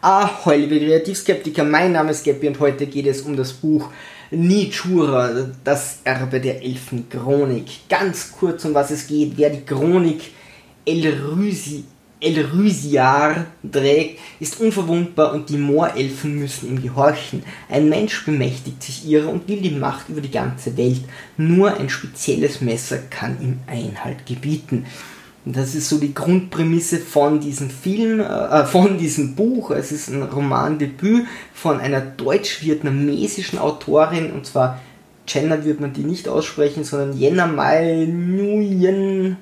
Ahoi, liebe Kreativskeptiker, mein Name ist Geppi und heute geht es um das Buch Nichura, das Erbe der Elfenchronik. Ganz kurz, um was es geht. Wer die Chronik Elrüsi, Elrüsiar trägt, ist unverwundbar und die Moorelfen müssen ihm gehorchen. Ein Mensch bemächtigt sich ihrer und will die Macht über die ganze Welt. Nur ein spezielles Messer kann ihm Einhalt gebieten. Das ist so die Grundprämisse von diesem Film, äh, von diesem Buch. Es ist ein Romandebüt von einer deutsch-vietnamesischen Autorin und zwar Jenna wird man die nicht aussprechen, sondern Jenna Mai Nguyen.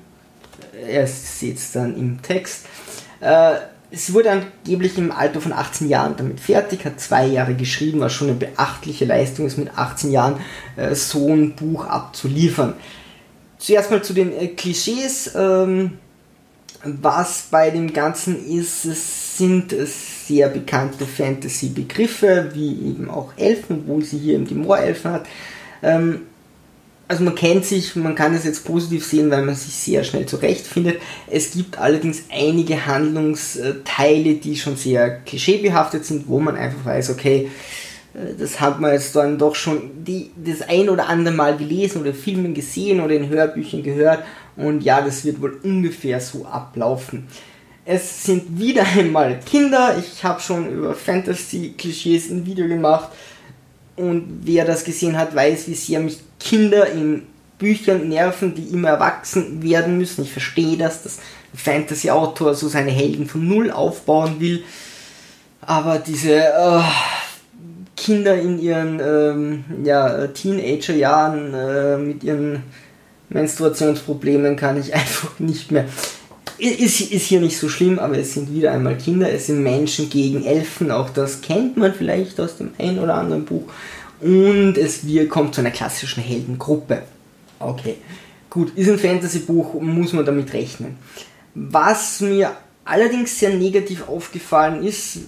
Er sieht es dann im Text. Äh, es wurde angeblich im Alter von 18 Jahren damit fertig, hat zwei Jahre geschrieben, was schon eine beachtliche Leistung ist, mit 18 Jahren äh, so ein Buch abzuliefern. Zuerst mal zu den äh, Klischees. Ähm, was bei dem Ganzen ist, es sind sehr bekannte Fantasy-Begriffe, wie eben auch Elfen, obwohl sie hier eben die Moorelfen hat. Ähm, also man kennt sich, man kann es jetzt positiv sehen, weil man sich sehr schnell zurechtfindet. Es gibt allerdings einige Handlungsteile, die schon sehr klischeebehaftet sind, wo man einfach weiß, okay, äh, das hat man jetzt dann doch schon die, das ein oder andere Mal gelesen oder Filmen gesehen oder in Hörbüchern gehört und ja, das wird wohl ungefähr so ablaufen. Es sind wieder einmal Kinder. Ich habe schon über Fantasy-Klischees ein Video gemacht und wer das gesehen hat, weiß, wie sehr mich Kinder in Büchern nerven, die immer erwachsen werden müssen. Ich verstehe das, dass ein Fantasy-Autor so seine Helden von Null aufbauen will. Aber diese äh, Kinder in ihren ähm, ja, Teenager-Jahren äh, mit ihren Menstruationsproblemen kann ich einfach nicht mehr. Ist, ist hier nicht so schlimm, aber es sind wieder einmal Kinder, es sind Menschen gegen Elfen, auch das kennt man vielleicht aus dem ein oder anderen Buch. Und es wir, kommt zu einer klassischen Heldengruppe. Okay, gut, ist ein Fantasy-Buch, muss man damit rechnen. Was mir allerdings sehr negativ aufgefallen ist,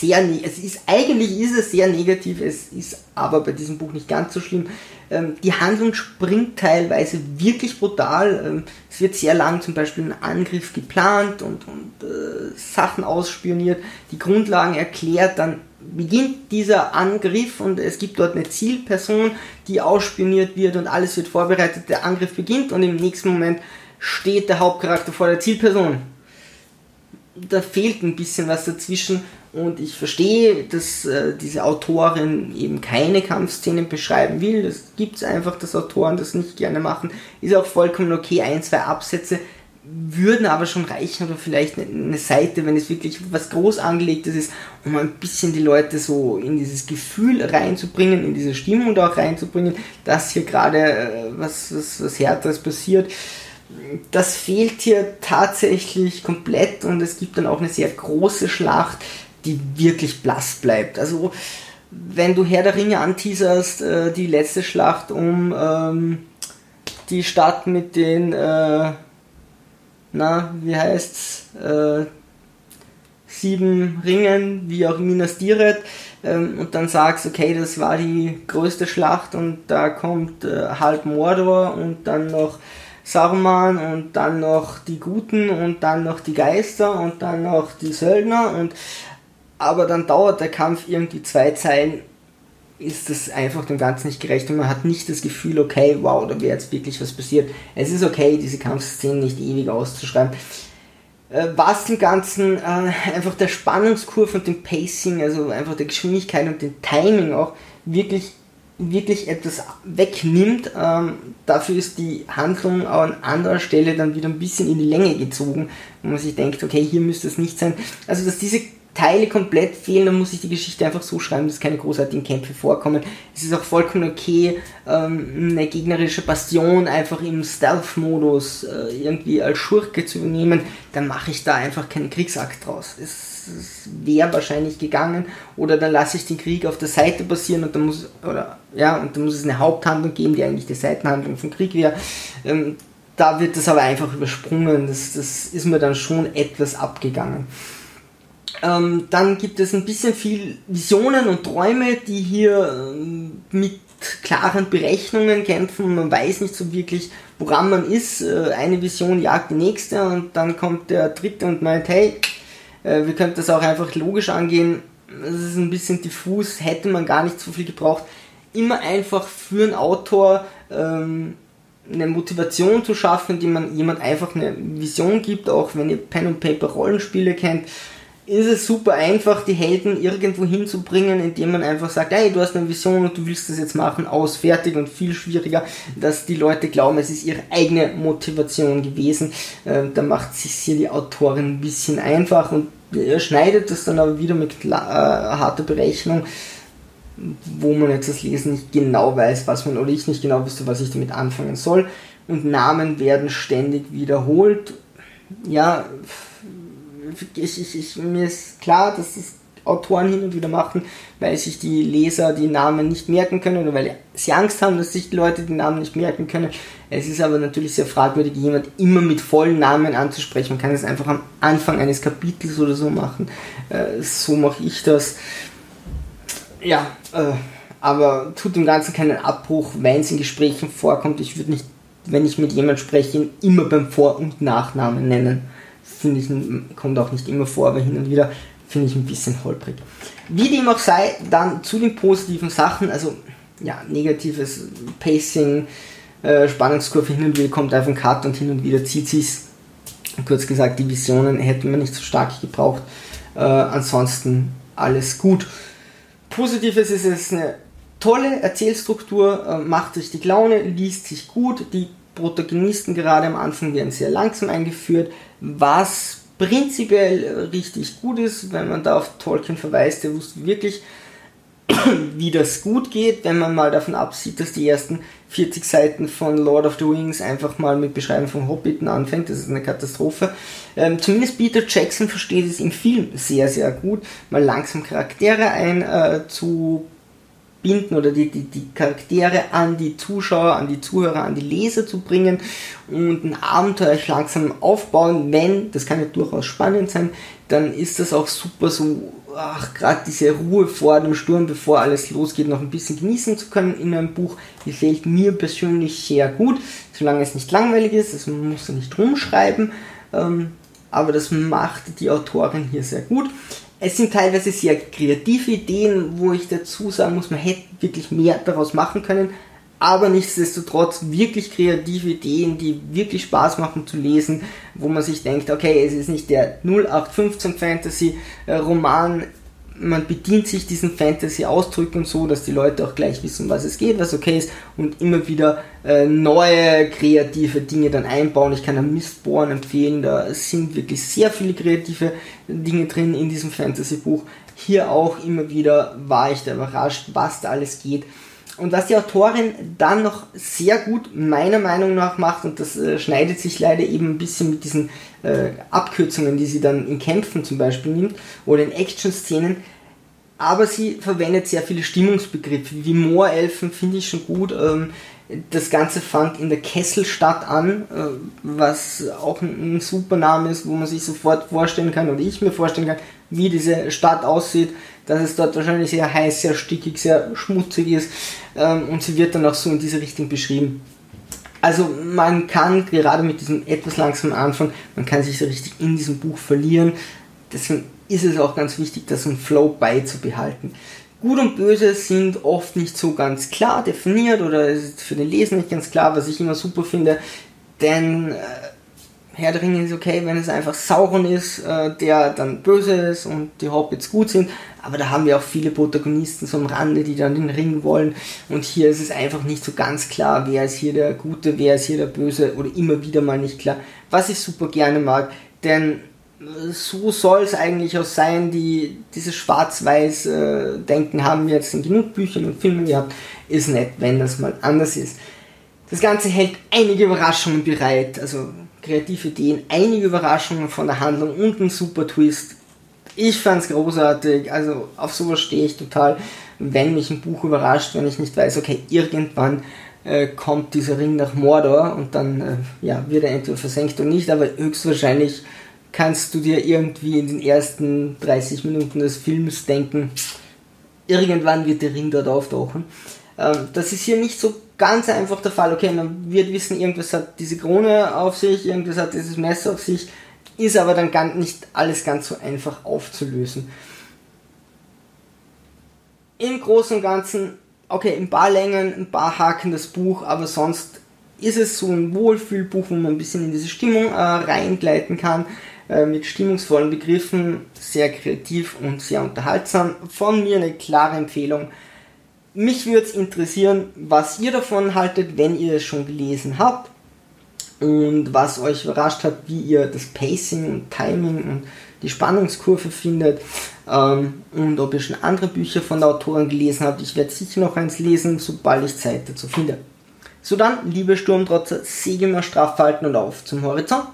sehr, ne es ist, eigentlich ist es sehr negativ, es ist aber bei diesem Buch nicht ganz so schlimm. Ähm, die Handlung springt teilweise wirklich brutal. Ähm, es wird sehr lang zum Beispiel ein Angriff geplant und, und äh, Sachen ausspioniert, die Grundlagen erklärt, dann beginnt dieser Angriff und es gibt dort eine Zielperson, die ausspioniert wird und alles wird vorbereitet, der Angriff beginnt und im nächsten Moment steht der Hauptcharakter vor der Zielperson. Da fehlt ein bisschen was dazwischen und ich verstehe, dass äh, diese Autorin eben keine Kampfszenen beschreiben will. Das gibt es einfach, dass Autoren das nicht gerne machen. Ist auch vollkommen okay. Ein, zwei Absätze würden aber schon reichen oder vielleicht eine Seite, wenn es wirklich was groß angelegtes ist, um ein bisschen die Leute so in dieses Gefühl reinzubringen, in diese Stimmung da auch reinzubringen, dass hier gerade äh, was, was, was Härteres passiert. Das fehlt hier tatsächlich komplett und es gibt dann auch eine sehr große Schlacht, die wirklich blass bleibt. Also wenn du Herr der Ringe anteaserst, äh, die letzte Schlacht um ähm, die Stadt mit den, äh, na, wie heißt's, äh, sieben Ringen, wie auch Minas Tirith, ähm, und dann sagst, okay, das war die größte Schlacht und da kommt äh, halb Mordor und dann noch Saruman und dann noch die Guten und dann noch die Geister und dann noch die Söldner und aber dann dauert der Kampf irgendwie zwei Zeilen, ist das einfach dem Ganzen nicht gerecht und man hat nicht das Gefühl, okay, wow, da wäre jetzt wirklich was passiert. Es ist okay, diese Kampfszenen nicht ewig auszuschreiben. Äh, was dem Ganzen äh, einfach der Spannungskurve und dem Pacing, also einfach der Geschwindigkeit und dem Timing auch wirklich wirklich etwas wegnimmt. Ähm, dafür ist die Handlung an anderer Stelle dann wieder ein bisschen in die Länge gezogen, wo man sich denkt, okay, hier müsste es nicht sein. Also, dass diese Teile komplett fehlen, dann muss ich die Geschichte einfach so schreiben, dass keine großartigen Kämpfe vorkommen. Es ist auch vollkommen okay, ähm, eine gegnerische Bastion einfach im Stealth-Modus äh, irgendwie als Schurke zu übernehmen. Dann mache ich da einfach keinen Kriegsakt draus. Es, es wäre wahrscheinlich gegangen. Oder dann lasse ich den Krieg auf der Seite passieren und dann muss, oder, ja, und dann muss es eine Haupthandlung geben, die eigentlich die Seitenhandlung vom Krieg wäre. Ähm, da wird das aber einfach übersprungen. Das, das ist mir dann schon etwas abgegangen. Ähm, dann gibt es ein bisschen viel Visionen und Träume, die hier ähm, mit klaren Berechnungen kämpfen. Man weiß nicht so wirklich, woran man ist. Äh, eine Vision jagt die nächste und dann kommt der dritte und meint, hey, Äh, wir könnten das auch einfach logisch angehen. Es ist ein bisschen diffus, hätte man gar nicht so viel gebraucht. Immer einfach für einen Autor ähm, eine Motivation zu schaffen, indem man jemand einfach eine Vision gibt, auch wenn ihr Pen und Paper Rollenspiele kennt ist es super einfach, die Helden irgendwo hinzubringen, indem man einfach sagt, hey, du hast eine Vision und du willst das jetzt machen, aus, fertig und viel schwieriger, dass die Leute glauben, es ist ihre eigene Motivation gewesen. Äh, da macht sich hier die Autorin ein bisschen einfach und schneidet das dann aber wieder mit äh, harter Berechnung, wo man jetzt das Lesen nicht genau weiß, was man oder ich nicht genau wüsste, was ich damit anfangen soll. Und Namen werden ständig wiederholt. Ja, ich, ich, ich, mir ist klar, dass das Autoren hin und wieder machen, weil sich die Leser die Namen nicht merken können oder weil sie Angst haben, dass sich die Leute die Namen nicht merken können. Es ist aber natürlich sehr fragwürdig, jemand immer mit vollen Namen anzusprechen. Man kann es einfach am Anfang eines Kapitels oder so machen. Äh, so mache ich das. Ja, äh, aber tut dem Ganzen keinen Abbruch, wenn es in Gesprächen vorkommt. Ich würde nicht, wenn ich mit jemandem spreche, ihn immer beim Vor- und Nachnamen nennen finde ich, kommt auch nicht immer vor, aber hin und wieder finde ich ein bisschen holprig. Wie dem auch sei, dann zu den positiven Sachen, also ja, negatives Pacing, äh, Spannungskurve hin und wieder kommt einfach ein Cut und hin und wieder zieht sich's. Kurz gesagt, die Visionen hätten wir nicht so stark gebraucht. Äh, ansonsten alles gut. Positives ist es eine tolle Erzählstruktur, äh, macht richtig Laune, liest sich gut, die Protagonisten gerade am Anfang werden sehr langsam eingeführt, was prinzipiell richtig gut ist, wenn man da auf Tolkien verweist, der wusste wirklich, wie das gut geht, wenn man mal davon absieht, dass die ersten 40 Seiten von Lord of the Rings einfach mal mit Beschreibung von Hobbiten anfängt. Das ist eine Katastrophe. Ähm, zumindest Peter Jackson versteht es im Film sehr, sehr gut, mal langsam Charaktere ein äh, binden oder die, die, die Charaktere an die Zuschauer, an die Zuhörer, an die Leser zu bringen und ein Abenteuer langsam aufbauen. Wenn, das kann ja durchaus spannend sein, dann ist das auch super so, ach, gerade diese Ruhe vor dem Sturm, bevor alles losgeht, noch ein bisschen genießen zu können in einem Buch, gefällt mir persönlich sehr gut, solange es nicht langweilig ist, man muss nicht rumschreiben, ähm, aber das macht die Autorin hier sehr gut. Es sind teilweise sehr kreative Ideen, wo ich dazu sagen muss, man hätte wirklich mehr daraus machen können, aber nichtsdestotrotz wirklich kreative Ideen, die wirklich Spaß machen zu lesen, wo man sich denkt, okay, es ist nicht der 0815 Fantasy Roman man bedient sich diesen Fantasy-Ausdrücken so, dass die Leute auch gleich wissen, was es geht, was okay ist und immer wieder äh, neue kreative Dinge dann einbauen. Ich kann am Mistborn empfehlen, da sind wirklich sehr viele kreative Dinge drin in diesem Fantasy-Buch. Hier auch immer wieder war ich da überrascht, was da alles geht. Und was die Autorin dann noch sehr gut meiner Meinung nach macht, und das äh, schneidet sich leider eben ein bisschen mit diesen äh, Abkürzungen, die sie dann in Kämpfen zum Beispiel nimmt oder in Action-Szenen, aber sie verwendet sehr viele Stimmungsbegriffe, wie Moorelfen finde ich schon gut. Ähm, das Ganze fängt in der Kesselstadt an, äh, was auch ein, ein super Name ist, wo man sich sofort vorstellen kann, oder ich mir vorstellen kann, wie diese Stadt aussieht dass es dort wahrscheinlich sehr heiß, sehr stickig, sehr schmutzig ist ähm, und sie wird dann auch so in diese Richtung beschrieben. Also man kann gerade mit diesem etwas langsamen Anfang, man kann sich so richtig in diesem Buch verlieren. Deswegen ist es auch ganz wichtig, das ein Flow beizubehalten. Gut und Böse sind oft nicht so ganz klar definiert oder ist für den Leser nicht ganz klar, was ich immer super finde, denn äh, Herr der Ringe ist okay, wenn es einfach Sauron ist, äh, der dann böse ist und die Hobbits gut sind, aber da haben wir auch viele Protagonisten so am Rande, die dann den Ring wollen. Und hier ist es einfach nicht so ganz klar, wer ist hier der Gute, wer ist hier der Böse oder immer wieder mal nicht klar, was ich super gerne mag, denn äh, so soll es eigentlich auch sein, die, dieses Schwarz-Weiß-Denken haben wir jetzt in genug Büchern und Filmen gehabt, ist nett, wenn das mal anders ist. Das Ganze hält einige Überraschungen bereit, also kreative Ideen, einige Überraschungen von der Handlung und ein super Twist. Ich fand's großartig, also auf sowas stehe ich total, wenn mich ein Buch überrascht, wenn ich nicht weiß, okay, irgendwann äh, kommt dieser Ring nach Mordor und dann äh, ja, wird er entweder versenkt oder nicht, aber höchstwahrscheinlich kannst du dir irgendwie in den ersten 30 Minuten des Films denken, irgendwann wird der Ring dort auftauchen. Ähm, das ist hier nicht so ganz einfach der Fall. Okay, man wird wissen, irgendwas hat diese Krone auf sich, irgendwas hat dieses Messer auf sich. ist aber dann ganz, nicht alles ganz so einfach aufzulösen. Im Großen und Ganzen, okay, ein paar Längen, ein paar Haken das Buch, aber sonst ist es so ein Wohlfühlbuch, wo man ein bisschen in diese Stimmung äh, reingleiten kann, äh, mit stimmungsvollen Begriffen, sehr kreativ und sehr unterhaltsam. Von mir eine klare Empfehlung. Mich würde es interessieren, was ihr davon haltet, wenn ihr es schon gelesen habt und was euch überrascht hat, wie ihr das Pacing und Timing und die Spannungskurve findet ähm, und ob ihr schon andere Bücher von der Autorin gelesen habt. Ich werde sicher noch eins lesen, sobald ich Zeit dazu finde. So dann, liebe Sturmtrotzer, Segel mal straff halten und auf zum Horizont.